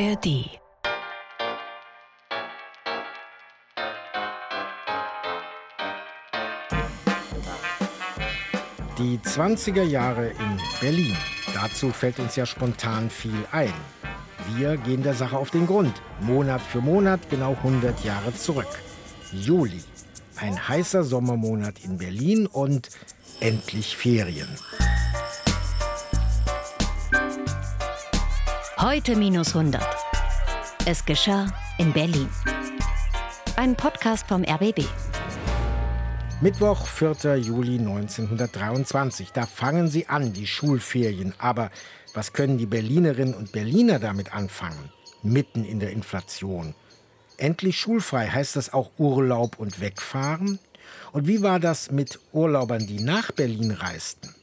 ARD Die 20er Jahre in Berlin. Dazu fällt uns ja spontan viel ein. Wir gehen der Sache auf den Grund. Monat für Monat, genau 100 Jahre zurück. Juli. Ein heißer Sommermonat in Berlin und endlich Ferien. Heute minus 100. Es geschah in Berlin. Ein Podcast vom RBB. Mittwoch, 4. Juli 1923. Da fangen sie an, die Schulferien. Aber was können die Berlinerinnen und Berliner damit anfangen? Mitten in der Inflation. Endlich schulfrei, heißt das auch Urlaub und wegfahren? Und wie war das mit Urlaubern, die nach Berlin reisten?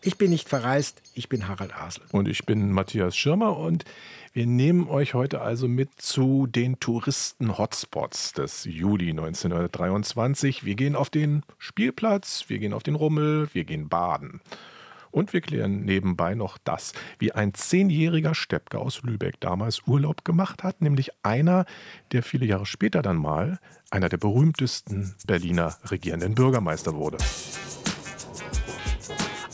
Ich bin nicht verreist, ich bin Harald Asel. Und ich bin Matthias Schirmer und wir nehmen euch heute also mit zu den Touristen-Hotspots des Juli 1923. Wir gehen auf den Spielplatz, wir gehen auf den Rummel, wir gehen baden. Und wir klären nebenbei noch das, wie ein zehnjähriger Steppke aus Lübeck damals Urlaub gemacht hat, nämlich einer, der viele Jahre später dann mal einer der berühmtesten Berliner regierenden Bürgermeister wurde.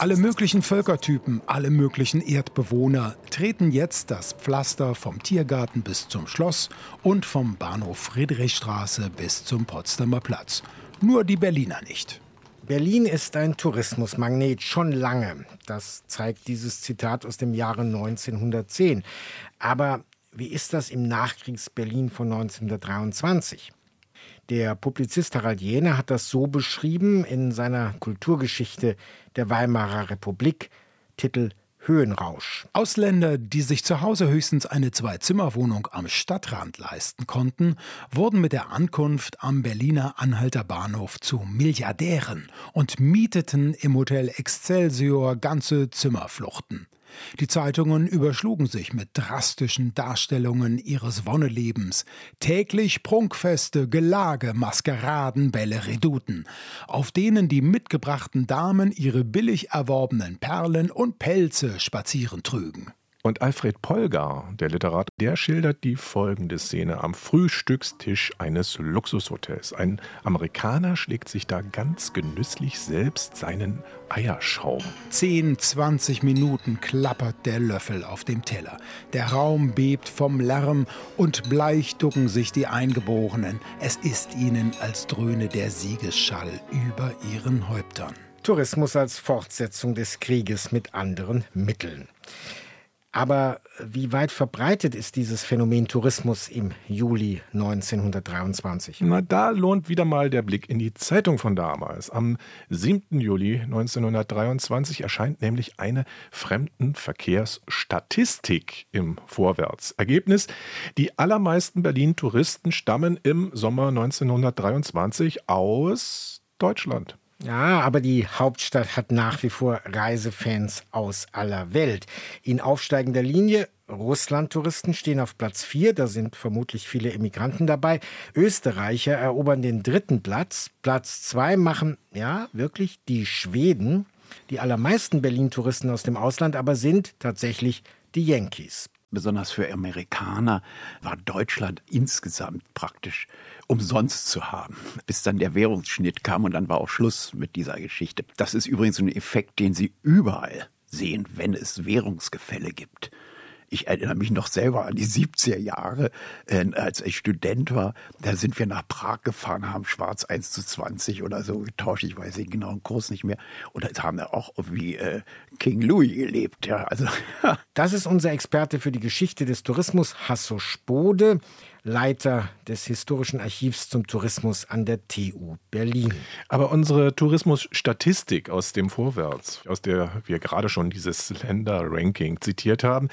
Alle möglichen Völkertypen, alle möglichen Erdbewohner treten jetzt das Pflaster vom Tiergarten bis zum Schloss und vom Bahnhof Friedrichstraße bis zum Potsdamer Platz. Nur die Berliner nicht. Berlin ist ein Tourismusmagnet schon lange. Das zeigt dieses Zitat aus dem Jahre 1910. Aber wie ist das im Nachkriegs-Berlin von 1923? Der Publizist Harald Jähner hat das so beschrieben in seiner Kulturgeschichte der Weimarer Republik, Titel Höhenrausch. Ausländer, die sich zu Hause höchstens eine Zwei-Zimmer-Wohnung am Stadtrand leisten konnten, wurden mit der Ankunft am Berliner Anhalter Bahnhof zu Milliardären und mieteten im Hotel Excelsior ganze Zimmerfluchten. Die Zeitungen überschlugen sich mit drastischen Darstellungen ihres Wonnelebens. Täglich Prunkfeste, Gelage, Maskeraden, Bälle, Redouten, auf denen die mitgebrachten Damen ihre billig erworbenen Perlen und Pelze spazieren trügen. Und Alfred Polgar, der Literat, der schildert die folgende Szene am Frühstückstisch eines Luxushotels. Ein Amerikaner schlägt sich da ganz genüsslich selbst seinen Eierschaum. 10, 20 Minuten klappert der Löffel auf dem Teller. Der Raum bebt vom Lärm und bleich ducken sich die Eingeborenen. Es ist ihnen, als dröhne der Siegesschall über ihren Häuptern. Tourismus als Fortsetzung des Krieges mit anderen Mitteln. Aber wie weit verbreitet ist dieses Phänomen Tourismus im Juli 1923? Na, da lohnt wieder mal der Blick in die Zeitung von damals. Am 7. Juli 1923 erscheint nämlich eine Fremdenverkehrsstatistik im Vorwärts. Ergebnis: Die allermeisten Berlin-Touristen stammen im Sommer 1923 aus Deutschland. Ja, aber die Hauptstadt hat nach wie vor Reisefans aus aller Welt. In aufsteigender Linie Russland-Touristen stehen auf Platz 4, da sind vermutlich viele Immigranten dabei. Österreicher erobern den dritten Platz. Platz 2 machen, ja, wirklich die Schweden. Die allermeisten Berlin-Touristen aus dem Ausland aber sind tatsächlich die Yankees besonders für Amerikaner, war Deutschland insgesamt praktisch umsonst zu haben, bis dann der Währungsschnitt kam und dann war auch Schluss mit dieser Geschichte. Das ist übrigens ein Effekt, den Sie überall sehen, wenn es Währungsgefälle gibt ich erinnere mich noch selber an die 70er Jahre, äh, als ich Student war. Da sind wir nach Prag gefahren, haben schwarz 1 zu 20 oder so getauscht. Ich weiß den genauen Kurs nicht mehr. Und da haben wir auch wie äh, King Louis gelebt. Ja, also. das ist unser Experte für die Geschichte des Tourismus, Hasso Spode. Leiter des Historischen Archivs zum Tourismus an der TU Berlin. Aber unsere Tourismusstatistik aus dem Vorwärts, aus der wir gerade schon dieses Länderranking zitiert haben,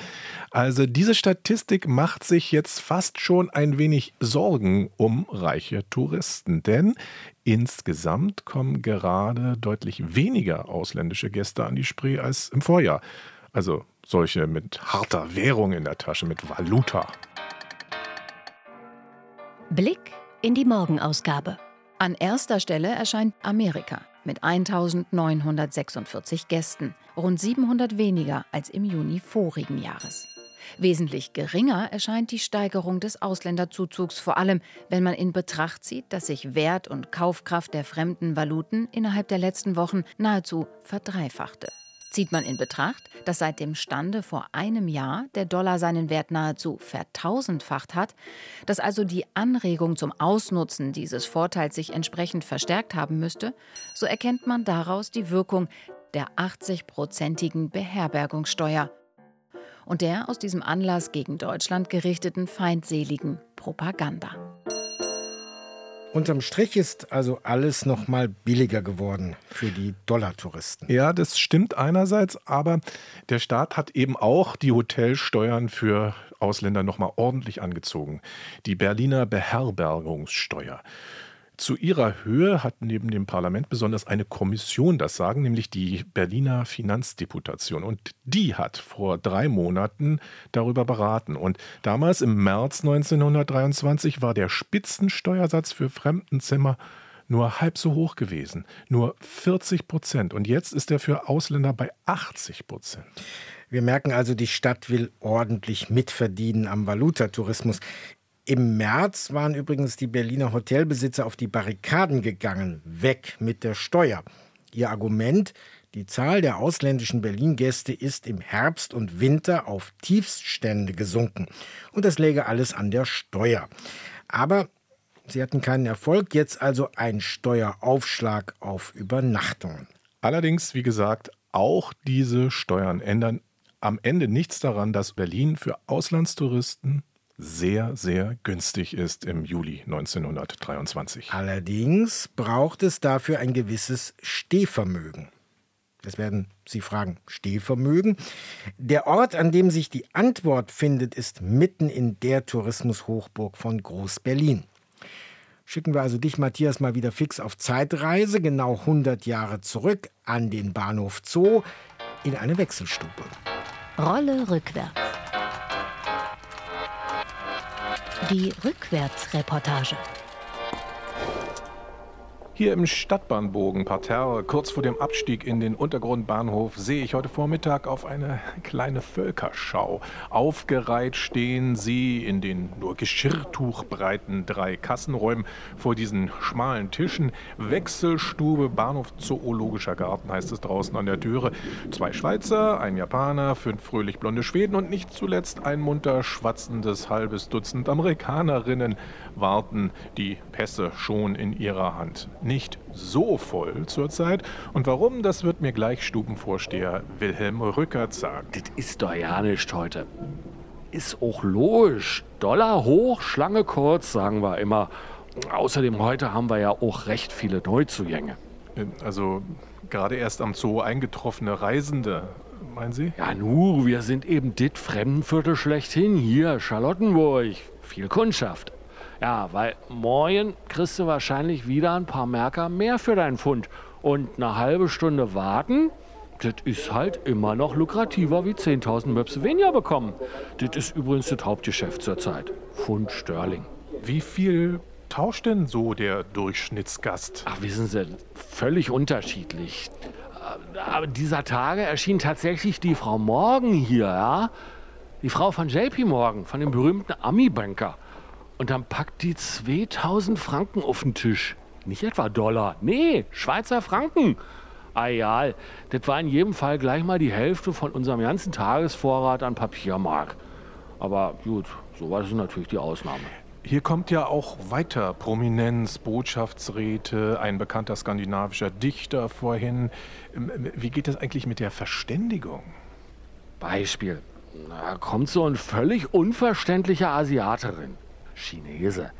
also diese Statistik macht sich jetzt fast schon ein wenig Sorgen um reiche Touristen, denn insgesamt kommen gerade deutlich weniger ausländische Gäste an die Spree als im Vorjahr. Also solche mit harter Währung in der Tasche, mit Valuta. Blick in die Morgenausgabe. An erster Stelle erscheint Amerika mit 1946 Gästen, rund 700 weniger als im Juni vorigen Jahres. Wesentlich geringer erscheint die Steigerung des Ausländerzuzugs, vor allem wenn man in Betracht zieht, dass sich Wert und Kaufkraft der fremden Valuten innerhalb der letzten Wochen nahezu verdreifachte. Zieht man in Betracht, dass seit dem Stande vor einem Jahr der Dollar seinen Wert nahezu vertausendfacht hat, dass also die Anregung zum Ausnutzen dieses Vorteils sich entsprechend verstärkt haben müsste, so erkennt man daraus die Wirkung der 80-prozentigen Beherbergungssteuer und der aus diesem Anlass gegen Deutschland gerichteten feindseligen Propaganda. Unterm Strich ist also alles noch mal billiger geworden für die Dollartouristen. Ja, das stimmt einerseits, aber der Staat hat eben auch die Hotelsteuern für Ausländer noch mal ordentlich angezogen. Die Berliner Beherbergungssteuer. Zu ihrer Höhe hat neben dem Parlament besonders eine Kommission das Sagen, nämlich die Berliner Finanzdeputation. Und die hat vor drei Monaten darüber beraten. Und damals im März 1923 war der Spitzensteuersatz für Fremdenzimmer nur halb so hoch gewesen, nur 40 Prozent. Und jetzt ist er für Ausländer bei 80 Prozent. Wir merken also, die Stadt will ordentlich mitverdienen am Valutatourismus. Im März waren übrigens die Berliner Hotelbesitzer auf die Barrikaden gegangen. Weg mit der Steuer. Ihr Argument, die Zahl der ausländischen Berlin-Gäste ist im Herbst und Winter auf Tiefststände gesunken. Und das läge alles an der Steuer. Aber sie hatten keinen Erfolg, jetzt also ein Steueraufschlag auf Übernachtungen. Allerdings, wie gesagt, auch diese Steuern ändern am Ende nichts daran, dass Berlin für Auslandstouristen sehr, sehr günstig ist im Juli 1923. Allerdings braucht es dafür ein gewisses Stehvermögen. Das werden Sie fragen, Stehvermögen. Der Ort, an dem sich die Antwort findet, ist mitten in der Tourismushochburg von Groß-Berlin. Schicken wir also dich, Matthias, mal wieder fix auf Zeitreise, genau 100 Jahre zurück an den Bahnhof Zoo in eine Wechselstube. Rolle rückwärts. Die Rückwärtsreportage. Hier im Stadtbahnbogen Parterre, kurz vor dem Abstieg in den Untergrundbahnhof, sehe ich heute Vormittag auf eine kleine Völkerschau. Aufgereiht stehen sie in den nur geschirrtuchbreiten drei Kassenräumen vor diesen schmalen Tischen. Wechselstube, Bahnhof Zoologischer Garten heißt es draußen an der Türe. Zwei Schweizer, ein Japaner, fünf fröhlich blonde Schweden und nicht zuletzt ein munter schwatzendes halbes Dutzend Amerikanerinnen warten die Pässe schon in ihrer Hand nicht so voll zurzeit. Und warum, das wird mir gleich Stubenvorsteher Wilhelm Rückert sagen. Das ist doch ja nicht heute. Ist auch logisch. Dollar hoch, Schlange kurz, sagen wir immer. Außerdem heute haben wir ja auch recht viele Neuzugänge. Also gerade erst am Zoo eingetroffene Reisende, meinen Sie? Ja, nu, wir sind eben dit Fremdenviertel schlechthin. Hier, Charlottenburg. Viel Kundschaft. Ja, weil morgen kriegst du wahrscheinlich wieder ein paar Merker mehr für deinen Pfund. Und eine halbe Stunde warten, das ist halt immer noch lukrativer wie 10.000 Möpse weniger bekommen. Das ist übrigens das Hauptgeschäft zurzeit. Pfund Sterling. Wie viel tauscht denn so der Durchschnittsgast? Ach, wissen Sie, völlig unterschiedlich. Aber dieser Tage erschien tatsächlich die Frau Morgan hier, ja? Die Frau von JP Morgan, von dem berühmten Ami-Banker. Und dann packt die 2000 Franken auf den Tisch. Nicht etwa Dollar, nee, Schweizer Franken. Ah ja, das war in jedem Fall gleich mal die Hälfte von unserem ganzen Tagesvorrat an Papiermark. Aber gut, sowas ist natürlich die Ausnahme. Hier kommt ja auch weiter Prominenz, Botschaftsräte, ein bekannter skandinavischer Dichter vorhin. Ähm, wie geht das eigentlich mit der Verständigung? Beispiel. Da kommt so ein völlig unverständlicher Asiaterin. Chinese,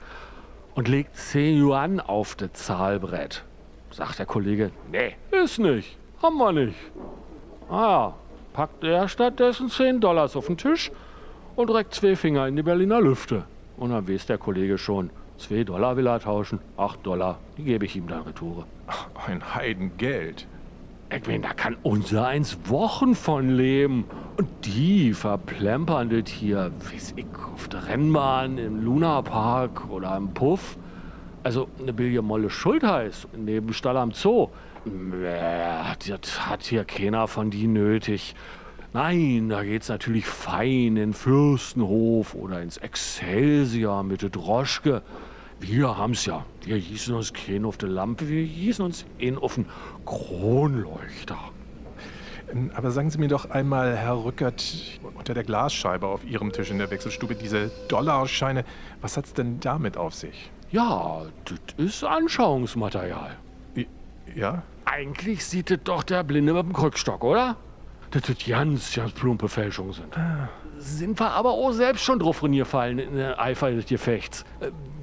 und legt 10 Yuan auf das Zahlbrett. Sagt der Kollege, nee, ist nicht, haben wir nicht. Ah, packt er stattdessen 10 Dollars auf den Tisch und reckt zwei Finger in die Berliner Lüfte. Und dann weiß der Kollege schon, 2 Dollar will er tauschen, 8 Dollar, die gebe ich ihm dann retour. Ein Heidengeld. Edwin, da kann unser eins Wochen von leben. Und die verplempern das hier, weiß ich, auf der Rennbahn, im Lunapark oder im Puff. Also eine Billion Molle Schultheiß neben Stall am Zoo. Das hat hier keiner von die nötig. Nein, da geht's natürlich fein in Fürstenhof oder ins Excelsior mit der Droschke. Wir haben's ja. Wir hießen uns kein auf der Lampe, wir hießen uns in auf den Kronleuchter. Ähm, aber sagen Sie mir doch einmal, Herr Rückert, unter der Glasscheibe auf Ihrem Tisch in der Wechselstube, diese Dollarscheine, was hat's denn damit auf sich? Ja, das ist Anschauungsmaterial. Ja? Eigentlich sieht das doch der Blinde mit dem Krückstock, oder? Dass das ganz, ganz plumpe Fälschungen sind. Ah. Sind wir aber auch selbst schon drauf gefallen in der Eifer des Gefechts.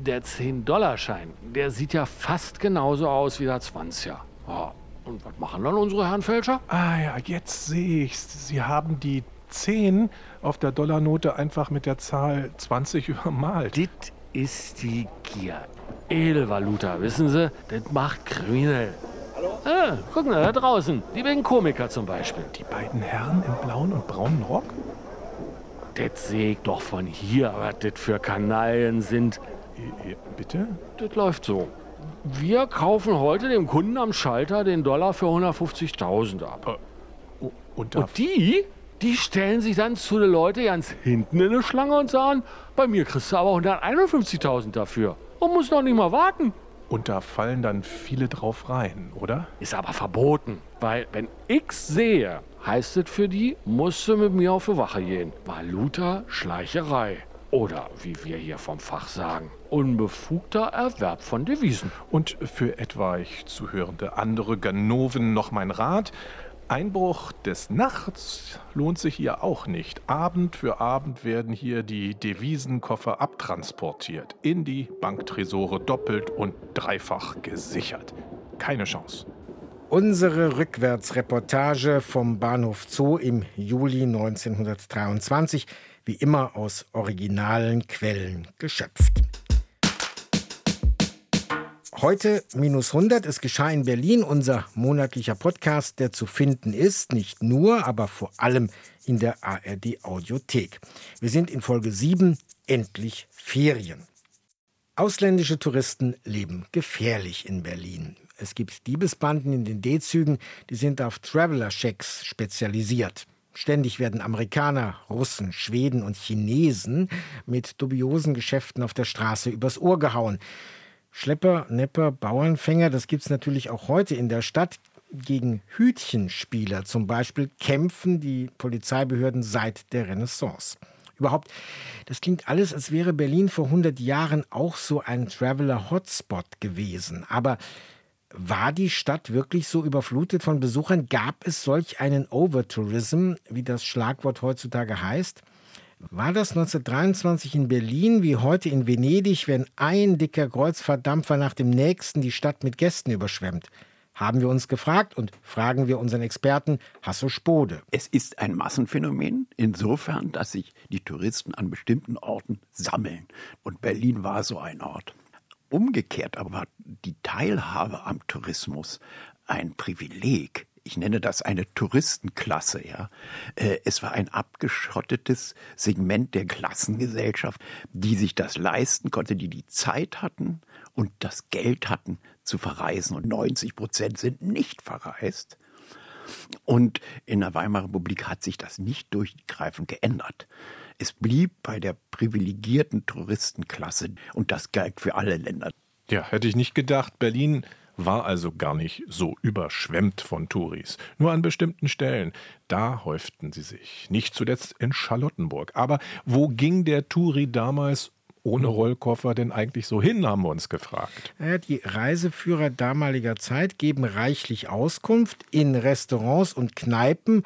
Der 10-Dollar-Schein, der sieht ja fast genauso aus wie der 20er. Ja, und was machen dann unsere Herren Fälscher? Ah ja, jetzt sehe ich's. Sie haben die 10 auf der Dollarnote einfach mit der Zahl 20 übermalt. Das ist die Gier. Edelvaluta, wissen Sie? Das macht kriminell. Hallo? Ah, guck mal, da draußen. Die beiden Komiker zum Beispiel. Die beiden Herren im blauen und braunen Rock? Das sehe ich doch von hier, was das für Kanaillen sind. Äh, äh, Bitte? Das läuft so. Wir kaufen heute dem Kunden am Schalter den Dollar für 150.000 ab. Oh, und Und die, die stellen sich dann zu den Leuten ganz hinten in eine Schlange und sagen, bei mir kriegst du aber 151.000 dafür. Und musst noch nicht mal warten. Und da fallen dann viele drauf rein, oder? Ist aber verboten. Weil wenn ich sehe, heißt es für die, musst du mit mir auf die Wache gehen. Valuta Schleicherei. Oder wie wir hier vom Fach sagen, unbefugter Erwerb von Devisen. Und für etwaig zuhörende andere Ganoven noch mein Rat. Einbruch des Nachts lohnt sich hier auch nicht. Abend für Abend werden hier die Devisenkoffer abtransportiert, in die Banktresore doppelt und dreifach gesichert. Keine Chance. Unsere Rückwärtsreportage vom Bahnhof Zoo im Juli 1923, wie immer aus originalen Quellen geschöpft. Heute minus 100. Es geschah in Berlin unser monatlicher Podcast, der zu finden ist, nicht nur, aber vor allem in der ARD Audiothek. Wir sind in Folge 7, endlich Ferien. Ausländische Touristen leben gefährlich in Berlin. Es gibt Diebesbanden in den D-Zügen, die sind auf Traveler-Checks spezialisiert. Ständig werden Amerikaner, Russen, Schweden und Chinesen mit dubiosen Geschäften auf der Straße übers Ohr gehauen. Schlepper, Nepper, Bauernfänger, das gibt's natürlich auch heute in der Stadt. Gegen Hütchenspieler zum Beispiel kämpfen die Polizeibehörden seit der Renaissance. Überhaupt, das klingt alles, als wäre Berlin vor 100 Jahren auch so ein Traveler-Hotspot gewesen. Aber war die Stadt wirklich so überflutet von Besuchern? Gab es solch einen Overtourism, wie das Schlagwort heutzutage heißt? War das 1923 in Berlin wie heute in Venedig, wenn ein dicker Kreuzfahrtdampfer nach dem nächsten die Stadt mit Gästen überschwemmt? Haben wir uns gefragt und fragen wir unseren Experten Hasso Spode. Es ist ein Massenphänomen insofern, dass sich die Touristen an bestimmten Orten sammeln. Und Berlin war so ein Ort. Umgekehrt aber war die Teilhabe am Tourismus ein Privileg. Ich nenne das eine Touristenklasse, ja. Äh, Es war ein abgeschottetes Segment der Klassengesellschaft, die sich das leisten konnte, die die Zeit hatten und das Geld hatten zu verreisen. Und 90 Prozent sind nicht verreist. Und in der Weimarer Republik hat sich das nicht durchgreifend geändert. Es blieb bei der privilegierten Touristenklasse und das galt für alle Länder. Ja, hätte ich nicht gedacht. Berlin war also gar nicht so überschwemmt von Touris. Nur an bestimmten Stellen. Da häuften sie sich. Nicht zuletzt in Charlottenburg. Aber wo ging der Touri damals ohne Rollkoffer denn eigentlich so hin, haben wir uns gefragt. Ja, die Reiseführer damaliger Zeit geben reichlich Auskunft in Restaurants und Kneipen,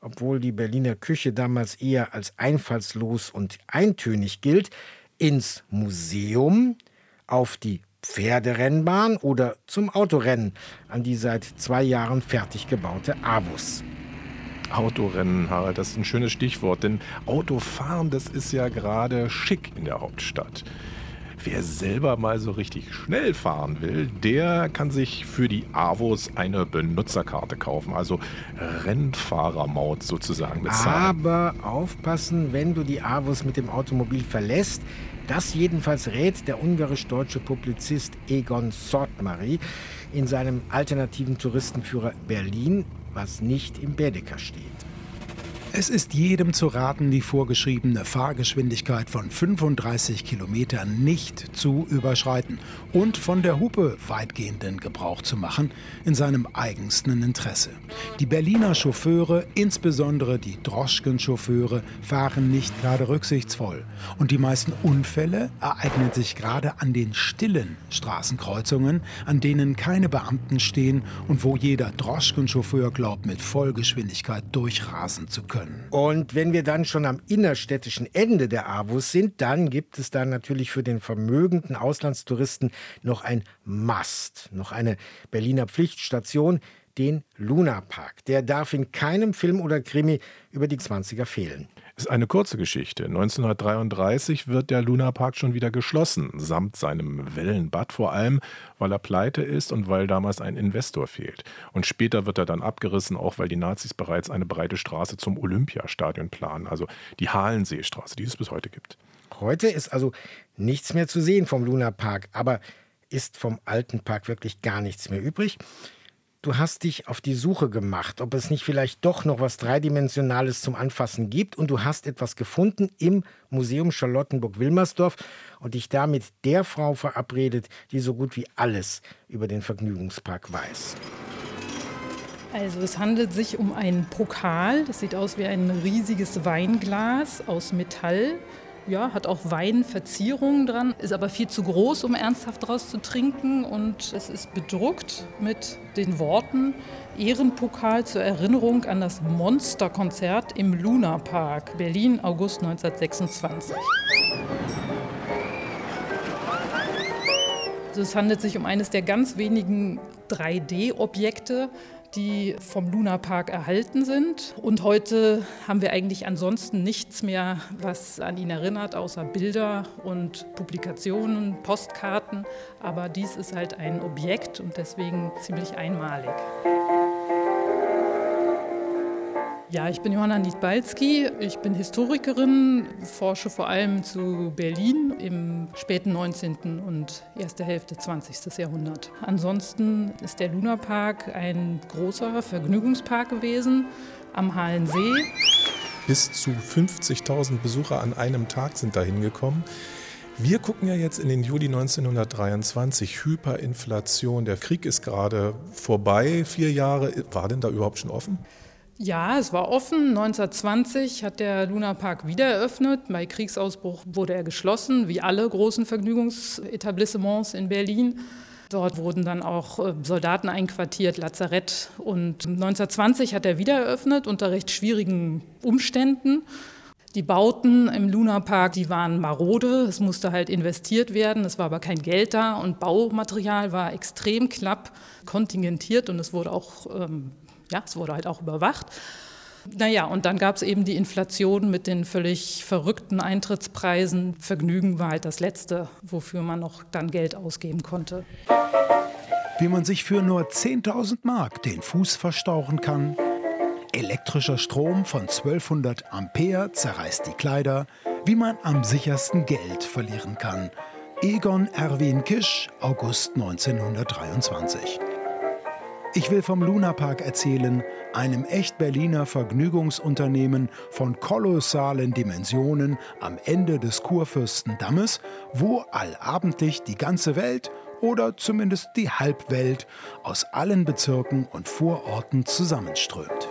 obwohl die Berliner Küche damals eher als einfallslos und eintönig gilt, ins Museum, auf die Pferderennbahn oder zum Autorennen an die seit zwei Jahren fertig gebaute Avus. Autorennen, Harald, das ist ein schönes Stichwort, denn Autofahren, das ist ja gerade schick in der Hauptstadt. Wer selber mal so richtig schnell fahren will, der kann sich für die Avos eine Benutzerkarte kaufen, also Rennfahrermaut sozusagen bezahlen. Aber aufpassen, wenn du die Avus mit dem Automobil verlässt. Das jedenfalls rät der ungarisch-deutsche Publizist Egon Sortmary in seinem alternativen Touristenführer Berlin, was nicht im Baedeker steht. Es ist jedem zu raten, die vorgeschriebene Fahrgeschwindigkeit von 35 Kilometern nicht zu überschreiten und von der Hupe weitgehenden Gebrauch zu machen in seinem eigensten Interesse. Die Berliner Chauffeure, insbesondere die Droschkenchauffeure, fahren nicht gerade rücksichtsvoll. Und die meisten Unfälle ereignen sich gerade an den stillen Straßenkreuzungen, an denen keine Beamten stehen und wo jeder Droschkenchauffeur glaubt, mit Vollgeschwindigkeit durchrasen zu können können. Und wenn wir dann schon am innerstädtischen Ende der Avus sind, dann gibt es da natürlich für den vermögenden Auslandstouristen noch ein Must, noch eine Berliner Pflichtstation, den Luna Park. Der darf in keinem Film oder Krimi über die 20er fehlen ist eine kurze Geschichte. 1933 wird der Lunapark schon wieder geschlossen, samt seinem Wellenbad vor allem, weil er pleite ist und weil damals ein Investor fehlt. Und später wird er dann abgerissen, auch weil die Nazis bereits eine breite Straße zum Olympiastadion planen, also die Halenseestraße, die es bis heute gibt. Heute ist also nichts mehr zu sehen vom Lunapark, aber ist vom alten Park wirklich gar nichts mehr übrig? Du hast dich auf die Suche gemacht, ob es nicht vielleicht doch noch was Dreidimensionales zum Anfassen gibt. Und du hast etwas gefunden im Museum Charlottenburg-Wilmersdorf und dich da mit der Frau verabredet, die so gut wie alles über den Vergnügungspark weiß. Also es handelt sich um einen Pokal, das sieht aus wie ein riesiges Weinglas aus Metall ja, hat auch Weinverzierungen dran, ist aber viel zu groß, um ernsthaft daraus zu trinken. Und es ist bedruckt mit den Worten Ehrenpokal zur Erinnerung an das Monsterkonzert im Luna Park, Berlin, August 1926. Also es handelt sich um eines der ganz wenigen 3D-Objekte, die vom Lunapark erhalten sind. Und heute haben wir eigentlich ansonsten nichts mehr, was an ihn erinnert, außer Bilder und Publikationen, Postkarten. Aber dies ist halt ein Objekt und deswegen ziemlich einmalig. Ja, ich bin Johanna Niedbalski. Ich bin Historikerin, forsche vor allem zu Berlin im späten 19. und erste Hälfte 20. Jahrhundert. Ansonsten ist der Lunapark ein großer Vergnügungspark gewesen am Halensee. Bis zu 50.000 Besucher an einem Tag sind da hingekommen. Wir gucken ja jetzt in den Juli 1923, Hyperinflation, der Krieg ist gerade vorbei, vier Jahre. War denn da überhaupt schon offen? Ja, es war offen. 1920 hat der Lunapark wieder eröffnet. Bei Kriegsausbruch wurde er geschlossen, wie alle großen Vergnügungsetablissements in Berlin. Dort wurden dann auch äh, Soldaten einquartiert, Lazarett. Und 1920 hat er wieder eröffnet unter recht schwierigen Umständen. Die Bauten im Lunapark, die waren marode. Es musste halt investiert werden. Es war aber kein Geld da und Baumaterial war extrem knapp kontingentiert und es wurde auch ähm, ja, es wurde halt auch überwacht. Naja, und dann gab es eben die Inflation mit den völlig verrückten Eintrittspreisen. Vergnügen war halt das Letzte, wofür man noch dann Geld ausgeben konnte. Wie man sich für nur 10.000 Mark den Fuß verstauchen kann. Elektrischer Strom von 1200 Ampere zerreißt die Kleider. Wie man am sichersten Geld verlieren kann. Egon Erwin Kisch, August 1923. Ich will vom Lunapark erzählen, einem echt Berliner Vergnügungsunternehmen von kolossalen Dimensionen am Ende des Kurfürstendammes, wo allabendlich die ganze Welt oder zumindest die Halbwelt aus allen Bezirken und Vororten zusammenströmt.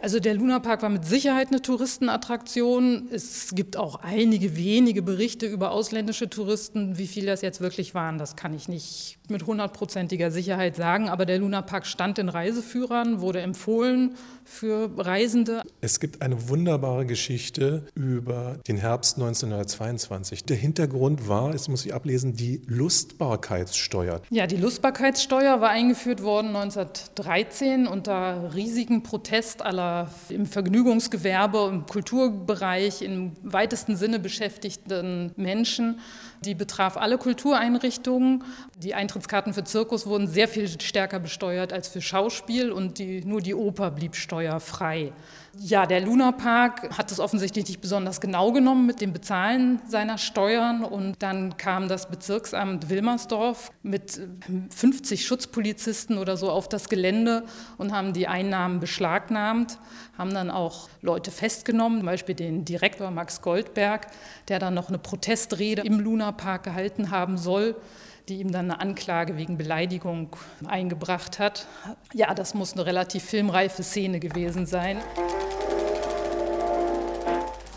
Also der Lunapark war mit Sicherheit eine Touristenattraktion. Es gibt auch einige wenige Berichte über ausländische Touristen. Wie viele das jetzt wirklich waren, das kann ich nicht mit hundertprozentiger Sicherheit sagen. Aber der Lunapark stand in Reiseführern, wurde empfohlen für Reisende. Es gibt eine wunderbare Geschichte über den Herbst 1922. Der Hintergrund war, es muss ich ablesen, die Lustbarkeitssteuer. Ja, die Lustbarkeitssteuer war eingeführt worden 1913 unter riesigen Protest aller im Vergnügungsgewerbe, im Kulturbereich, im weitesten Sinne beschäftigten Menschen. Die betraf alle Kultureinrichtungen. Die Eintrittskarten für Zirkus wurden sehr viel stärker besteuert als für Schauspiel und die, nur die Oper blieb steuerfrei. Ja, der Lunapark hat es offensichtlich nicht besonders genau genommen mit dem Bezahlen seiner Steuern. Und dann kam das Bezirksamt Wilmersdorf mit 50 Schutzpolizisten oder so auf das Gelände und haben die Einnahmen beschlagnahmt, haben dann auch Leute festgenommen, zum Beispiel den Direktor Max Goldberg, der dann noch eine Protestrede im Lunapark gehalten haben soll die ihm dann eine Anklage wegen Beleidigung eingebracht hat. Ja, das muss eine relativ filmreife Szene gewesen sein.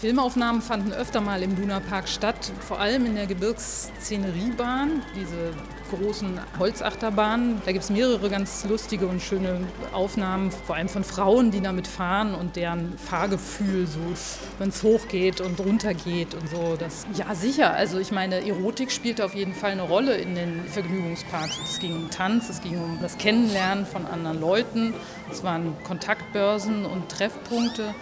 Filmaufnahmen fanden öfter mal im Lunapark statt, vor allem in der Gebirgsszeneriebahn, diese großen Holzachterbahnen. Da gibt es mehrere ganz lustige und schöne Aufnahmen, vor allem von Frauen, die damit fahren und deren Fahrgefühl, so wenn es hochgeht und runtergeht und so. Das, ja, sicher. Also ich meine, Erotik spielte auf jeden Fall eine Rolle in den Vergnügungsparks. Es ging um Tanz, es ging um das Kennenlernen von anderen Leuten. Es waren Kontaktbörsen und Treffpunkte.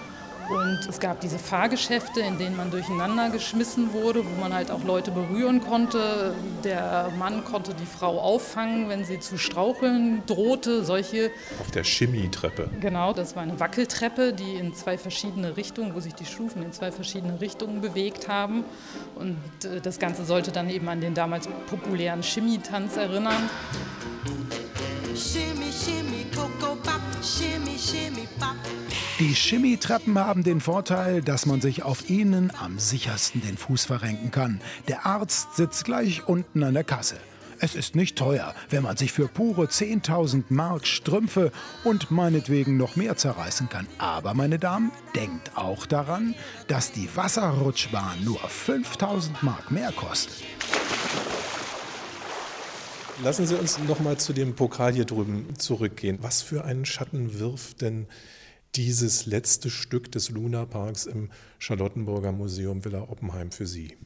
Und es gab diese Fahrgeschäfte, in denen man durcheinander geschmissen wurde, wo man halt auch Leute berühren konnte. Der Mann konnte die Frau auffangen, wenn sie zu straucheln drohte. Solche. Auf der Chemietreppe. Genau, das war eine Wackeltreppe, die in zwei verschiedene Richtungen, wo sich die Stufen in zwei verschiedene Richtungen bewegt haben. Und äh, das Ganze sollte dann eben an den damals populären Chemietanz erinnern. Die Chemietreppen haben den Vorteil, dass man sich auf ihnen am sichersten den Fuß verrenken kann. Der Arzt sitzt gleich unten an der Kasse. Es ist nicht teuer, wenn man sich für pure 10.000 Mark Strümpfe und meinetwegen noch mehr zerreißen kann. Aber, meine Damen, denkt auch daran, dass die Wasserrutschbahn nur 5.000 Mark mehr kostet. Lassen Sie uns noch mal zu dem Pokal hier drüben zurückgehen. Was für einen Schatten wirft denn dieses letzte Stück des Lunaparks im Charlottenburger Museum Villa Oppenheim für Sie?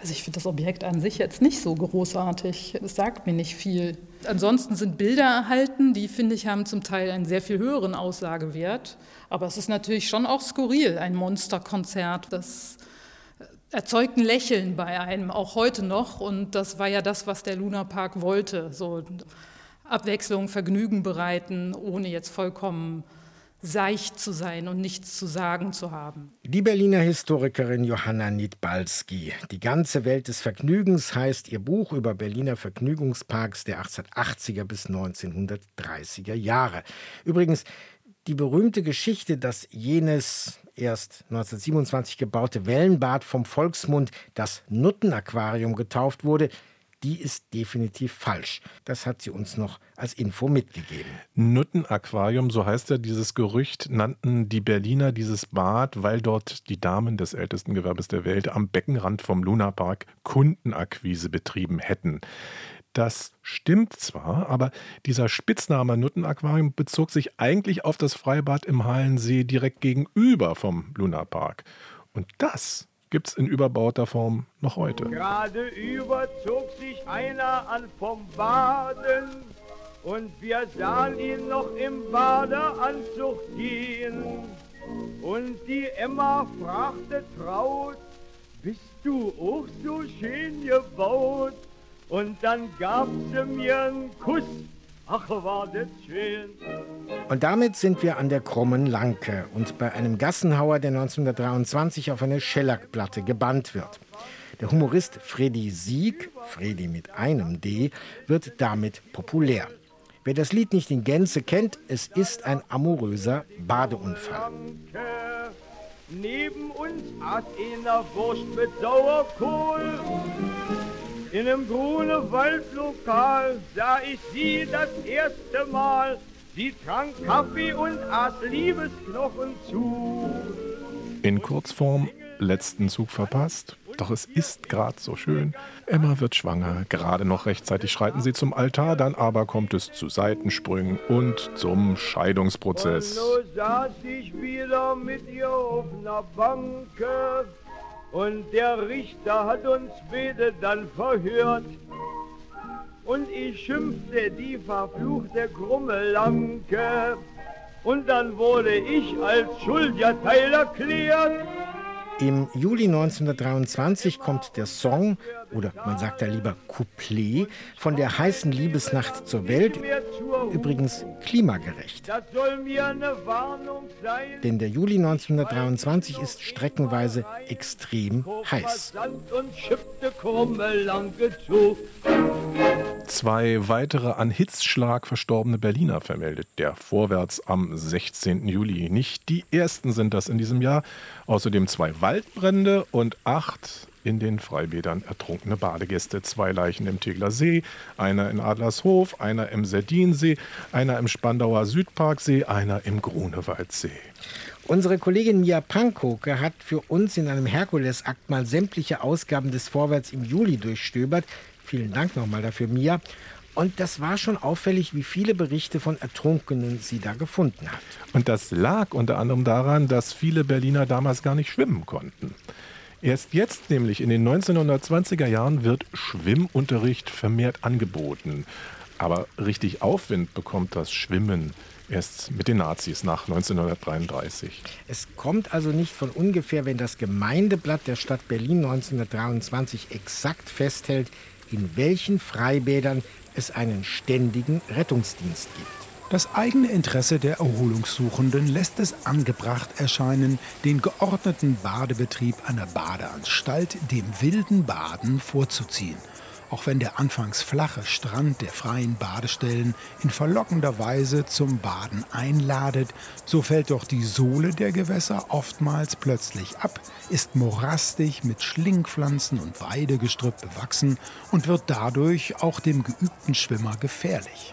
Also ich finde das Objekt an sich jetzt nicht so großartig. Es sagt mir nicht viel. Ansonsten sind Bilder erhalten, die finde ich haben zum Teil einen sehr viel höheren Aussagewert. Aber es ist natürlich schon auch skurril, ein Monsterkonzert. Das erzeugt ein Lächeln bei einem, auch heute noch. Und das war ja das, was der Lunapark wollte. So Abwechslung, Vergnügen bereiten, ohne jetzt vollkommen seicht zu sein und nichts zu sagen zu haben. Die Berliner Historikerin Johanna Nidbalski. Die ganze Welt des Vergnügens heißt ihr Buch über Berliner Vergnügungsparks der 1880er bis 1930er Jahre. Übrigens, die berühmte Geschichte, dass jenes erst 1927 gebaute Wellenbad vom Volksmund das Nuttenaquarium getauft wurde, die ist definitiv falsch. Das hat sie uns noch als Info mitgegeben. Nuttenaquarium, so heißt ja dieses Gerücht, nannten die Berliner dieses Bad, weil dort die Damen des ältesten Gewerbes der Welt am Beckenrand vom Lunapark Kundenakquise betrieben hätten. Das stimmt zwar, aber dieser Spitzname Nuttenaquarium bezog sich eigentlich auf das Freibad im Hallensee direkt gegenüber vom Lunapark. Und das gibt's in überbauter Form noch heute. Gerade überzog sich einer an vom Baden und wir sahen ihn noch im Badeanzug gehen. Und die Emma fragte traut, bist du auch so schön gebaut? Und dann gab sie mir einen Kuss Ach, war das schön. Und damit sind wir an der krummen Lanke und bei einem Gassenhauer, der 1923 auf eine Schellackplatte gebannt wird. Der Humorist Freddy Sieg, Freddy mit einem D, wird damit populär. Wer das Lied nicht in Gänze kennt, es ist ein amoröser Badeunfall. Neben uns aß einer Wurst mit Sauerkohl. In einem grünen Waldlokal sah ich sie das erste Mal. Sie trank Kaffee und aß Liebesknochen zu. In Kurzform, letzten Zug verpasst. Doch es ist gerade so schön. Emma wird schwanger. Gerade noch rechtzeitig schreiten sie zum Altar, dann aber kommt es zu Seitensprüngen und zum Scheidungsprozess. Und so saß ich wieder mit ihr auf einer Banke. Und der Richter hat uns beide dann verhört. Und ich schimpfte die verfluchte krumme Lanke. Und dann wurde ich als Schuldjahrteil erklärt. Im Juli 1923 kommt der Song, oder man sagt da lieber Couplet, von der heißen Liebesnacht zur Welt, übrigens klimagerecht. Denn der Juli 1923 ist streckenweise extrem heiß. Zwei weitere an Hitzschlag verstorbene Berliner vermeldet der Vorwärts am 16. Juli. Nicht die ersten sind das in diesem Jahr. Außerdem zwei Waldbrände und acht in den Freibädern ertrunkene Badegäste. Zwei Leichen im Tegler See, einer in Adlershof, einer im Serdinsee, einer im Spandauer Südparksee, einer im Grunewaldsee. Unsere Kollegin Mia Pankoke hat für uns in einem Herkulesakt mal sämtliche Ausgaben des Vorwärts im Juli durchstöbert. Vielen Dank nochmal dafür, Mia. Und das war schon auffällig, wie viele Berichte von Ertrunkenen sie da gefunden hat. Und das lag unter anderem daran, dass viele Berliner damals gar nicht schwimmen konnten. Erst jetzt, nämlich in den 1920er Jahren, wird Schwimmunterricht vermehrt angeboten. Aber richtig Aufwind bekommt das Schwimmen erst mit den Nazis nach 1933. Es kommt also nicht von ungefähr, wenn das Gemeindeblatt der Stadt Berlin 1923 exakt festhält, in welchen Freibädern es einen ständigen Rettungsdienst gibt. Das eigene Interesse der Erholungssuchenden lässt es angebracht erscheinen, den geordneten Badebetrieb einer Badeanstalt dem wilden Baden vorzuziehen – auch wenn der anfangs flache Strand der freien Badestellen in verlockender Weise zum Baden einladet, so fällt doch die Sohle der Gewässer oftmals plötzlich ab, ist morastig mit Schlingpflanzen und Weidegestrüpp bewachsen und wird dadurch auch dem geübten Schwimmer gefährlich.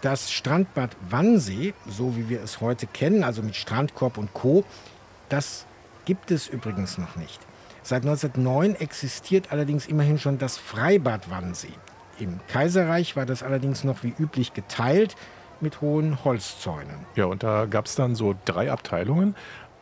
Das Strandbad Wannsee, so wie wir es heute kennen, also mit Strandkorb und Co., das gibt es übrigens noch nicht. Seit 1909 existiert allerdings immerhin schon das Freibad Wannsee. Im Kaiserreich war das allerdings noch wie üblich geteilt mit hohen Holzzäunen. Ja, und da gab es dann so drei Abteilungen.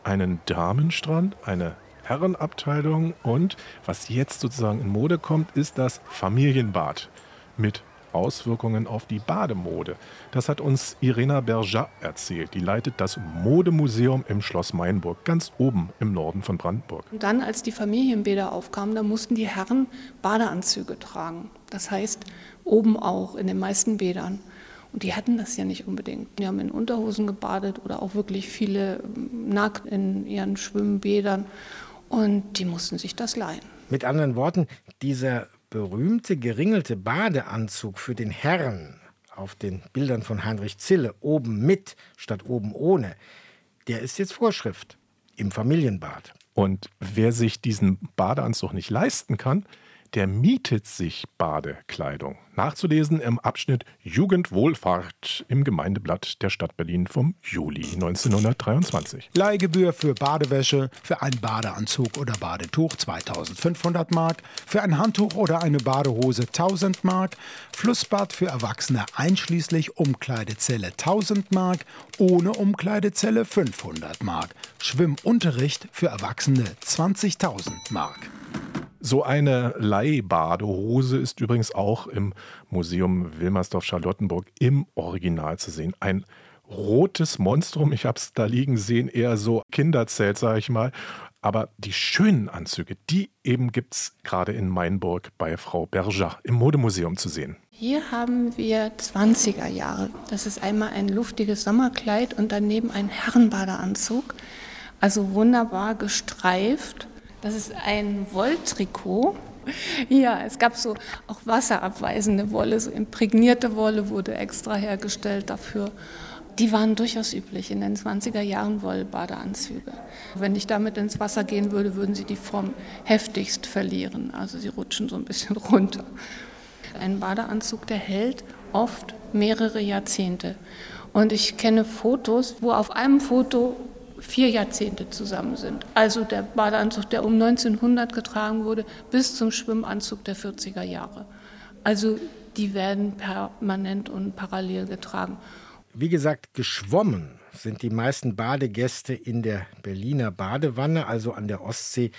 Einen Damenstrand, eine Herrenabteilung und was jetzt sozusagen in Mode kommt, ist das Familienbad mit Auswirkungen auf die Bademode. Das hat uns Irena Berger erzählt. Die leitet das Modemuseum im Schloss Mainburg, ganz oben im Norden von Brandenburg. Und dann, als die Familienbäder aufkamen, da mussten die Herren Badeanzüge tragen. Das heißt, oben auch in den meisten Bädern. Und die hatten das ja nicht unbedingt. Die haben in Unterhosen gebadet oder auch wirklich viele ähm, nackt in ihren Schwimmbädern. Und die mussten sich das leihen. Mit anderen Worten, dieser berühmte geringelte Badeanzug für den Herrn auf den Bildern von Heinrich Zille oben mit statt oben ohne, der ist jetzt Vorschrift im Familienbad. Und wer sich diesen Badeanzug nicht leisten kann, der mietet sich Badekleidung. Nachzulesen im Abschnitt Jugendwohlfahrt im Gemeindeblatt der Stadt Berlin vom Juli 1923. Leihgebühr für Badewäsche, für einen Badeanzug oder Badetuch 2500 Mark, für ein Handtuch oder eine Badehose 1000 Mark, Flussbad für Erwachsene einschließlich Umkleidezelle 1000 Mark, ohne Umkleidezelle 500 Mark, Schwimmunterricht für Erwachsene 20.000 Mark. So eine Leihbadehose ist übrigens auch im Museum Wilmersdorf-Charlottenburg im Original zu sehen. Ein rotes Monstrum, ich habe es da liegen sehen, eher so Kinderzelt, sage ich mal. Aber die schönen Anzüge, die eben gibt es gerade in Mainburg bei Frau Berger im Modemuseum zu sehen. Hier haben wir 20er Jahre. Das ist einmal ein luftiges Sommerkleid und daneben ein Herrenbadeanzug. Also wunderbar gestreift das ist ein Wolltrikot. Ja, es gab so auch wasserabweisende Wolle, so imprägnierte Wolle wurde extra hergestellt dafür. Die waren durchaus üblich in den 20er Jahren Wollbadeanzüge. Wenn ich damit ins Wasser gehen würde, würden sie die Form heftigst verlieren. Also sie rutschen so ein bisschen runter. Ein Badeanzug, der hält oft mehrere Jahrzehnte. Und ich kenne Fotos, wo auf einem Foto vier Jahrzehnte zusammen sind. Also der Badeanzug, der um 1900 getragen wurde, bis zum Schwimmanzug der 40er Jahre. Also die werden permanent und parallel getragen. Wie gesagt, geschwommen sind die meisten Badegäste in der Berliner Badewanne, also an der Ostsee,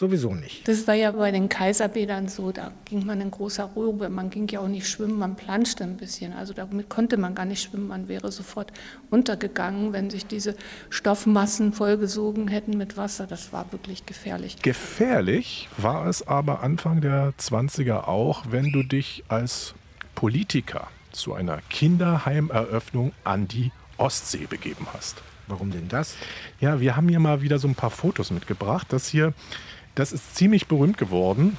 sowieso nicht. Das war ja bei den Kaiserbädern so, da ging man in großer Ruhe, man ging ja auch nicht schwimmen, man planschte ein bisschen. Also damit konnte man gar nicht schwimmen, man wäre sofort untergegangen, wenn sich diese Stoffmassen vollgesogen hätten mit Wasser. Das war wirklich gefährlich. Gefährlich war es aber Anfang der 20er auch, wenn du dich als Politiker zu einer Kinderheimeröffnung an die Ostsee begeben hast. Warum denn das? Ja, wir haben hier mal wieder so ein paar Fotos mitgebracht. Das hier, das ist ziemlich berühmt geworden.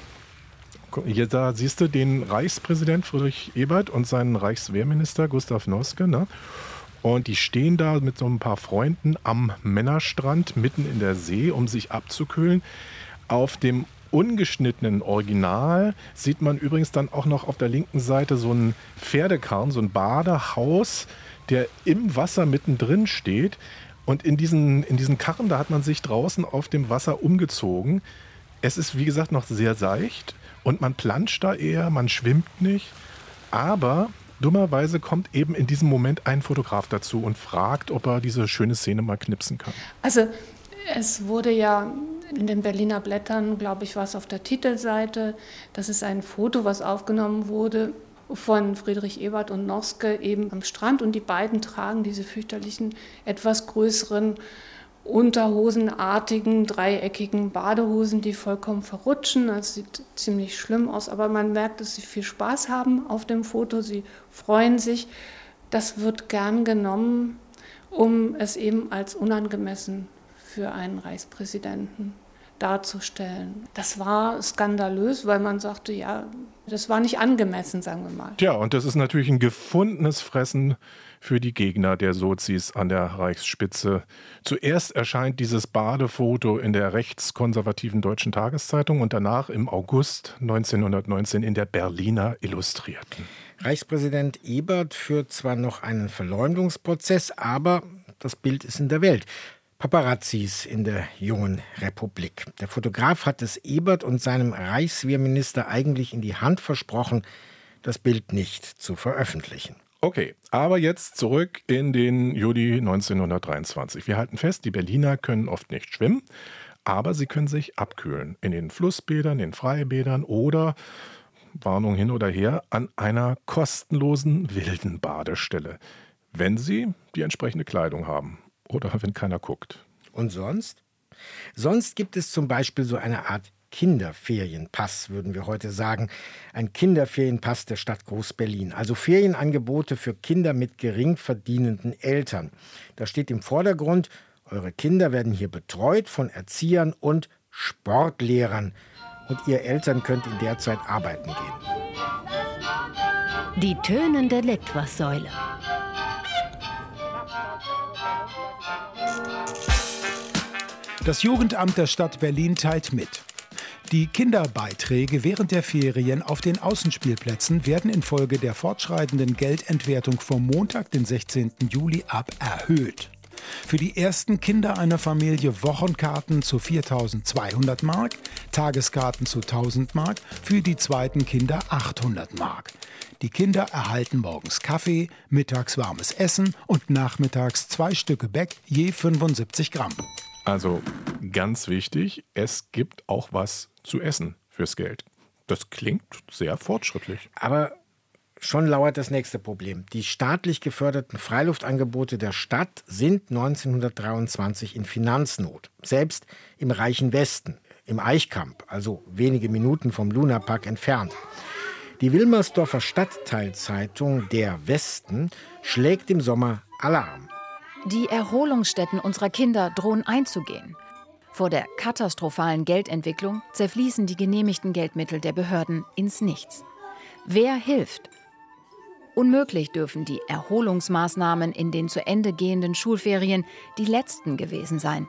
Hier da siehst du den Reichspräsident Friedrich Ebert und seinen Reichswehrminister Gustav Noske. Ne? Und die stehen da mit so ein paar Freunden am Männerstrand mitten in der See, um sich abzukühlen. Auf dem ungeschnittenen Original sieht man übrigens dann auch noch auf der linken Seite so einen Pferdekarren, so ein Badehaus, der im Wasser mittendrin steht. Und in diesen, in diesen Karren, da hat man sich draußen auf dem Wasser umgezogen. Es ist, wie gesagt, noch sehr seicht und man planscht da eher, man schwimmt nicht. Aber dummerweise kommt eben in diesem Moment ein Fotograf dazu und fragt, ob er diese schöne Szene mal knipsen kann. Also es wurde ja in den Berliner Blättern, glaube ich, war es auf der Titelseite, das ist ein Foto, was aufgenommen wurde von Friedrich Ebert und Noske eben am Strand und die beiden tragen diese fürchterlichen, etwas größeren unterhosenartigen, dreieckigen Badehosen, die vollkommen verrutschen. Das sieht ziemlich schlimm aus, aber man merkt, dass sie viel Spaß haben auf dem Foto. Sie freuen sich. Das wird gern genommen, um es eben als unangemessen für einen Reichspräsidenten darzustellen. Das war skandalös, weil man sagte, ja, das war nicht angemessen, sagen wir mal. Ja, und das ist natürlich ein gefundenes Fressen für die Gegner der Sozis an der Reichsspitze. Zuerst erscheint dieses Badefoto in der rechtskonservativen Deutschen Tageszeitung und danach im August 1919 in der Berliner Illustrierten. Reichspräsident Ebert führt zwar noch einen Verleumdungsprozess, aber das Bild ist in der Welt. Paparazzis in der jungen Republik. Der Fotograf hat es Ebert und seinem Reichswehrminister eigentlich in die Hand versprochen, das Bild nicht zu veröffentlichen. Okay, aber jetzt zurück in den Juli 1923. Wir halten fest, die Berliner können oft nicht schwimmen, aber sie können sich abkühlen in den Flussbädern, den Freibädern oder Warnung hin oder her an einer kostenlosen wilden Badestelle, wenn sie die entsprechende Kleidung haben oder wenn keiner guckt. Und sonst? Sonst gibt es zum Beispiel so eine Art Kinderferienpass, würden wir heute sagen. Ein Kinderferienpass der Stadt Groß-Berlin. Also Ferienangebote für Kinder mit gering verdienenden Eltern. Da steht im Vordergrund, eure Kinder werden hier betreut von Erziehern und Sportlehrern. Und ihr Eltern könnt in der Zeit arbeiten gehen. Die tönende Litwassäule. Das Jugendamt der Stadt Berlin teilt mit. Die Kinderbeiträge während der Ferien auf den Außenspielplätzen werden infolge der fortschreitenden Geldentwertung vom Montag, den 16. Juli ab erhöht. Für die ersten Kinder einer Familie Wochenkarten zu 4.200 Mark, Tageskarten zu 1.000 Mark, für die zweiten Kinder 800 Mark. Die Kinder erhalten morgens Kaffee, mittags warmes Essen und nachmittags zwei Stücke Gebäck je 75 Gramm. Also ganz wichtig, es gibt auch was zu essen fürs Geld. Das klingt sehr fortschrittlich. Aber schon lauert das nächste Problem. Die staatlich geförderten Freiluftangebote der Stadt sind 1923 in Finanznot. Selbst im reichen Westen, im Eichkamp, also wenige Minuten vom Lunapark entfernt. Die Wilmersdorfer Stadtteilzeitung Der Westen schlägt im Sommer Alarm. Die Erholungsstätten unserer Kinder drohen einzugehen. Vor der katastrophalen Geldentwicklung zerfließen die genehmigten Geldmittel der Behörden ins Nichts. Wer hilft? Unmöglich dürfen die Erholungsmaßnahmen in den zu Ende gehenden Schulferien die letzten gewesen sein.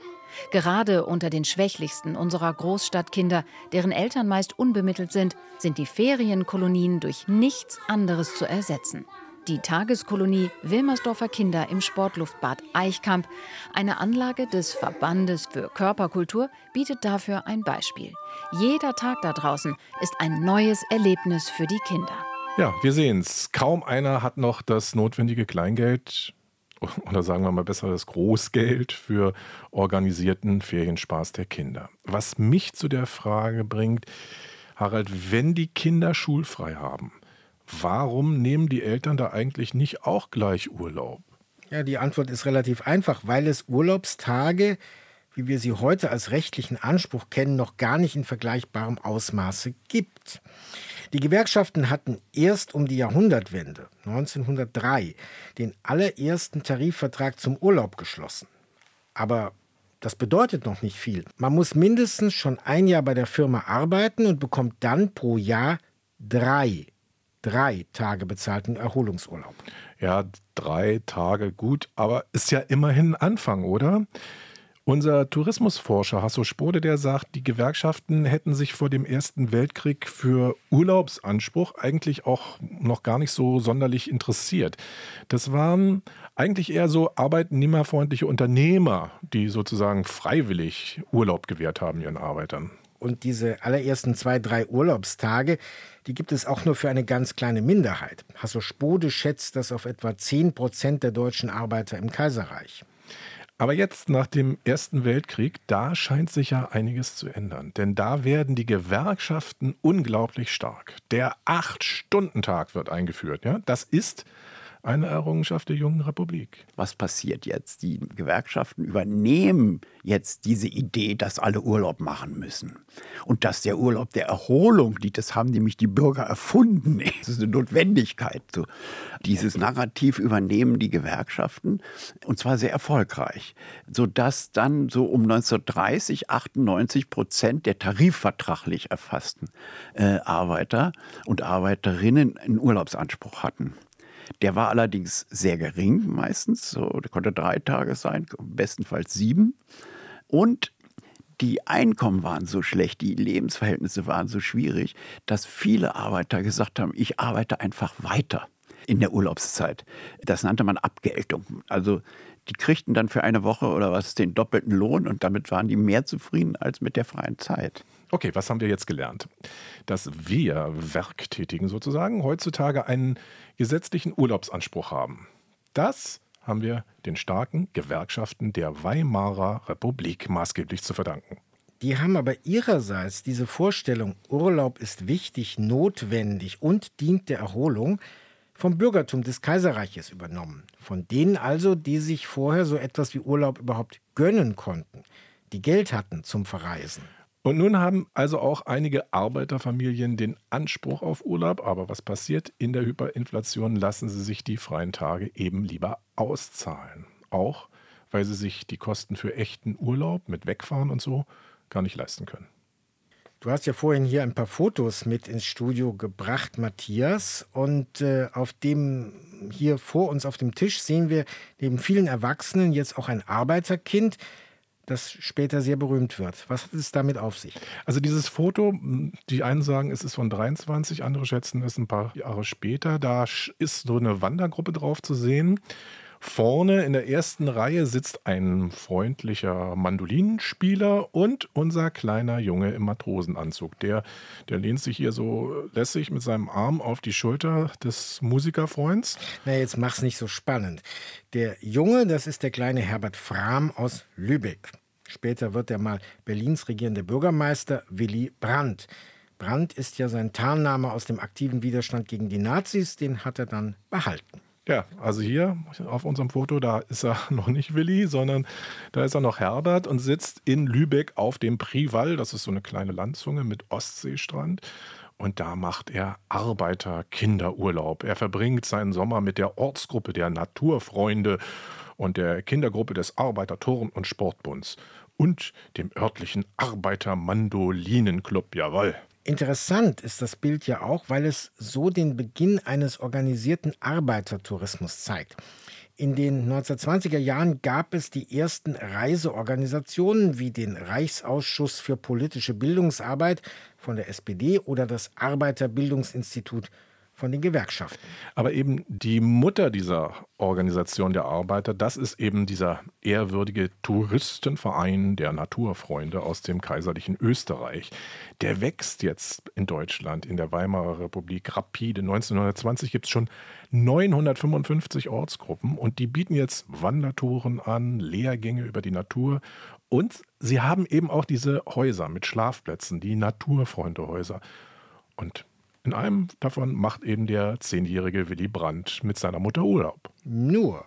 Gerade unter den Schwächlichsten unserer Großstadtkinder, deren Eltern meist unbemittelt sind, sind die Ferienkolonien durch nichts anderes zu ersetzen. Die Tageskolonie Wilmersdorfer Kinder im Sportluftbad Eichkamp, eine Anlage des Verbandes für Körperkultur, bietet dafür ein Beispiel. Jeder Tag da draußen ist ein neues Erlebnis für die Kinder. Ja, wir sehen's. Kaum einer hat noch das notwendige Kleingeld, oder sagen wir mal besser das Großgeld für organisierten Ferienspaß der Kinder. Was mich zu der Frage bringt, Harald, wenn die Kinder schulfrei haben, warum nehmen die Eltern da eigentlich nicht auch gleich Urlaub? Ja, die Antwort ist relativ einfach, weil es Urlaubstage, wie wir sie heute als rechtlichen Anspruch kennen, noch gar nicht in vergleichbarem Ausmaße gibt. Die Gewerkschaften hatten erst um die Jahrhundertwende 1903 den allerersten Tarifvertrag zum Urlaub geschlossen. Aber das bedeutet noch nicht viel. Man muss mindestens schon ein Jahr bei der Firma arbeiten und bekommt dann pro Jahr drei, drei Tage bezahlten Erholungsurlaub. Ja, drei Tage gut, aber ist ja immerhin ein Anfang, oder? Unser Tourismusforscher Hasso Spode, der sagt, die Gewerkschaften hätten sich vor dem Ersten Weltkrieg für Urlaubsanspruch eigentlich auch noch gar nicht so sonderlich interessiert. Das waren eigentlich eher so arbeitnehmerfreundliche Unternehmer, die sozusagen freiwillig Urlaub gewährt haben ihren Arbeitern. Und diese allerersten zwei, drei Urlaubstage, die gibt es auch nur für eine ganz kleine Minderheit. Hasso Spode schätzt das auf etwa 10 Prozent der deutschen Arbeiter im Kaiserreich. Aber jetzt nach dem Ersten Weltkrieg, da scheint sich ja einiges zu ändern. Denn da werden die Gewerkschaften unglaublich stark. Der Acht-Stunden-Tag wird eingeführt. Ja? Das ist eine Errungenschaft der jungen Republik. Was passiert jetzt? Die Gewerkschaften übernehmen jetzt diese Idee, dass alle Urlaub machen müssen. Und dass der Urlaub der Erholung, die das haben nämlich die Bürger erfunden, das ist eine Notwendigkeit. So, dieses Narrativ übernehmen die Gewerkschaften und zwar sehr erfolgreich, sodass dann so um 1930 98 Prozent der tarifvertraglich erfassten äh, Arbeiter und Arbeiterinnen einen Urlaubsanspruch hatten. Der war allerdings sehr gering meistens, so, der konnte drei Tage sein, bestenfalls sieben. Und die Einkommen waren so schlecht, die Lebensverhältnisse waren so schwierig, dass viele Arbeiter gesagt haben, ich arbeite einfach weiter in der Urlaubszeit. Das nannte man Abgeltung. Also die kriegten dann für eine Woche oder was den doppelten Lohn und damit waren die mehr zufrieden als mit der freien Zeit. Okay, was haben wir jetzt gelernt? Dass wir Werktätigen sozusagen heutzutage einen gesetzlichen Urlaubsanspruch haben. Das haben wir den starken Gewerkschaften der Weimarer Republik maßgeblich zu verdanken. Die haben aber ihrerseits diese Vorstellung, Urlaub ist wichtig, notwendig und dient der Erholung, vom Bürgertum des Kaiserreiches übernommen. Von denen also, die sich vorher so etwas wie Urlaub überhaupt gönnen konnten, die Geld hatten zum Verreisen. Und nun haben also auch einige Arbeiterfamilien den Anspruch auf Urlaub. Aber was passiert? In der Hyperinflation lassen sie sich die freien Tage eben lieber auszahlen. Auch weil sie sich die Kosten für echten Urlaub mit Wegfahren und so gar nicht leisten können. Du hast ja vorhin hier ein paar Fotos mit ins Studio gebracht, Matthias. Und äh, auf dem hier vor uns auf dem Tisch sehen wir neben vielen Erwachsenen jetzt auch ein Arbeiterkind das später sehr berühmt wird. Was hat es damit auf sich? Also dieses Foto, die einen sagen, es ist von 23, andere schätzen es ein paar Jahre später. Da ist so eine Wandergruppe drauf zu sehen. Vorne in der ersten Reihe sitzt ein freundlicher Mandolinenspieler und unser kleiner Junge im Matrosenanzug. Der, der lehnt sich hier so lässig mit seinem Arm auf die Schulter des Musikerfreunds. Na, jetzt mach's nicht so spannend. Der Junge, das ist der kleine Herbert Frahm aus Lübeck. Später wird er mal Berlins regierende Bürgermeister Willy Brandt. Brandt ist ja sein Tarnname aus dem aktiven Widerstand gegen die Nazis, den hat er dann behalten. Ja, also hier auf unserem Foto, da ist er noch nicht Willi, sondern da ist er noch Herbert und sitzt in Lübeck auf dem Prival. Das ist so eine kleine Landzunge mit Ostseestrand. Und da macht er Arbeiter-Kinderurlaub. Er verbringt seinen Sommer mit der Ortsgruppe der Naturfreunde und der Kindergruppe des Arbeiter-Turn- und Sportbunds und dem örtlichen Arbeiter-Mandolinenclub. Jawohl. Interessant ist das Bild ja auch, weil es so den Beginn eines organisierten Arbeitertourismus zeigt. In den 1920er Jahren gab es die ersten Reiseorganisationen wie den Reichsausschuss für politische Bildungsarbeit von der SPD oder das Arbeiterbildungsinstitut von den Gewerkschaften. Aber eben die Mutter dieser Organisation der Arbeiter, das ist eben dieser ehrwürdige Touristenverein der Naturfreunde aus dem kaiserlichen Österreich. Der wächst jetzt in Deutschland, in der Weimarer Republik rapide. 1920 gibt es schon 955 Ortsgruppen und die bieten jetzt Wandertouren an, Lehrgänge über die Natur und sie haben eben auch diese Häuser mit Schlafplätzen, die Naturfreundehäuser. Und in einem davon macht eben der zehnjährige Willy Brandt mit seiner Mutter Urlaub. Nur,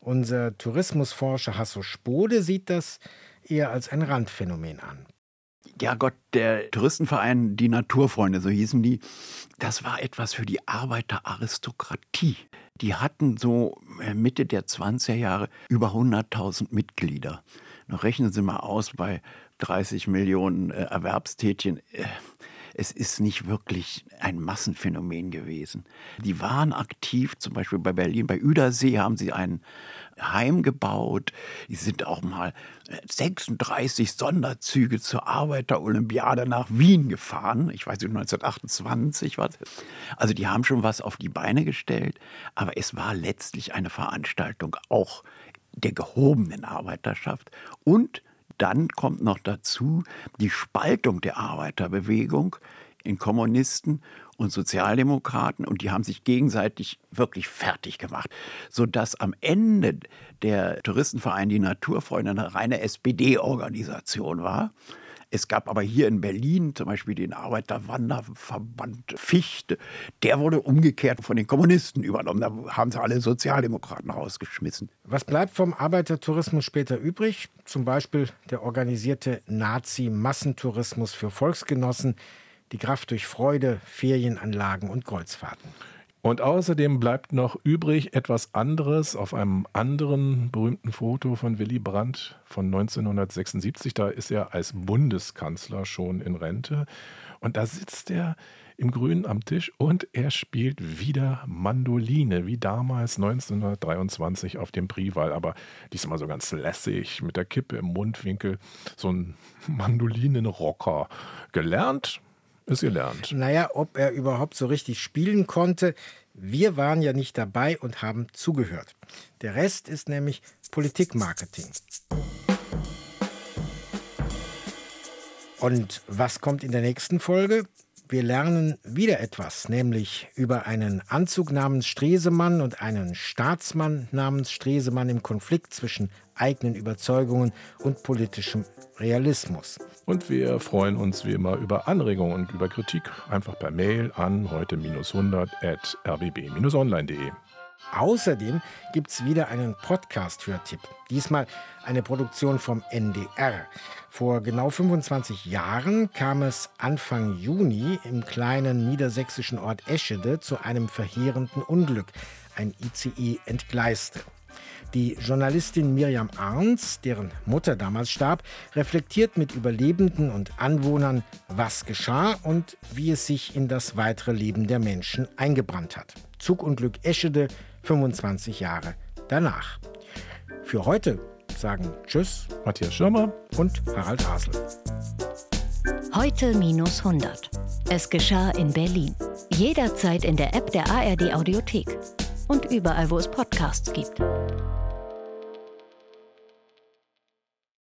unser Tourismusforscher Hasso Spode sieht das eher als ein Randphänomen an. Ja Gott, der Touristenverein Die Naturfreunde, so hießen die, das war etwas für die Arbeiteraristokratie. Die hatten so äh, Mitte der 20er Jahre über 100.000 Mitglieder. Noch rechnen Sie mal aus bei 30 Millionen äh, Erwerbstätigen. Äh, es ist nicht wirklich ein Massenphänomen gewesen. Die waren aktiv, zum Beispiel bei Berlin, bei Üdersee haben sie ein Heim gebaut. Die sind auch mal 36 äh, Sonderzüge zur Arbeiterolympiade nach Wien gefahren. Ich weiß nicht, 1928 war das. Also die haben schon was auf die Beine gestellt, aber es war letztlich eine Veranstaltung auch der gehobenen Arbeiterschaft und dann kommt noch dazu die Spaltung der Arbeiterbewegung in Kommunisten und Sozialdemokraten und die haben sich gegenseitig wirklich fertig gemacht, sodass am Ende der Touristenverein die Naturfreunde eine reine SPD-Organisation war es gab aber hier in Berlin zum Beispiel den Arbeiterwanderverband Fichte. Der wurde umgekehrt von den Kommunisten übernommen. Da haben sie alle Sozialdemokraten rausgeschmissen. Was bleibt vom Arbeitertourismus später übrig? Zum Beispiel der organisierte Nazi-Massentourismus für Volksgenossen, die Kraft durch Freude, Ferienanlagen und Kreuzfahrten. Und außerdem bleibt noch übrig etwas anderes auf einem anderen berühmten Foto von Willy Brandt von 1976. Da ist er als Bundeskanzler schon in Rente. Und da sitzt er im Grünen am Tisch und er spielt wieder Mandoline, wie damals 1923 auf dem Prival. Aber diesmal so ganz lässig, mit der Kippe im Mundwinkel. So ein Mandolinenrocker. Gelernt ist gelernt. Naja, ob er überhaupt so richtig spielen konnte, wir waren ja nicht dabei und haben zugehört. Der Rest ist nämlich Politikmarketing. Und was kommt in der nächsten Folge? Wir lernen wieder etwas, nämlich über einen Anzug namens Stresemann und einen Staatsmann namens Stresemann im Konflikt zwischen eigenen Überzeugungen und politischem Realismus. Und wir freuen uns wie immer über Anregungen und über Kritik einfach per Mail an heute-100 at rbb-online.de. Außerdem gibt es wieder einen Podcast-Hörtipp. Diesmal eine Produktion vom NDR. Vor genau 25 Jahren kam es Anfang Juni im kleinen niedersächsischen Ort Eschede zu einem verheerenden Unglück. Ein ICE entgleiste. Die Journalistin Miriam Arns, deren Mutter damals starb, reflektiert mit Überlebenden und Anwohnern, was geschah und wie es sich in das weitere Leben der Menschen eingebrannt hat. Zugunglück Eschede, 25 Jahre danach. Für heute sagen Tschüss, Matthias Schirmer und Harald Hasel. Heute minus 100. Es geschah in Berlin. Jederzeit in der App der ARD Audiothek und überall, wo es Podcasts gibt.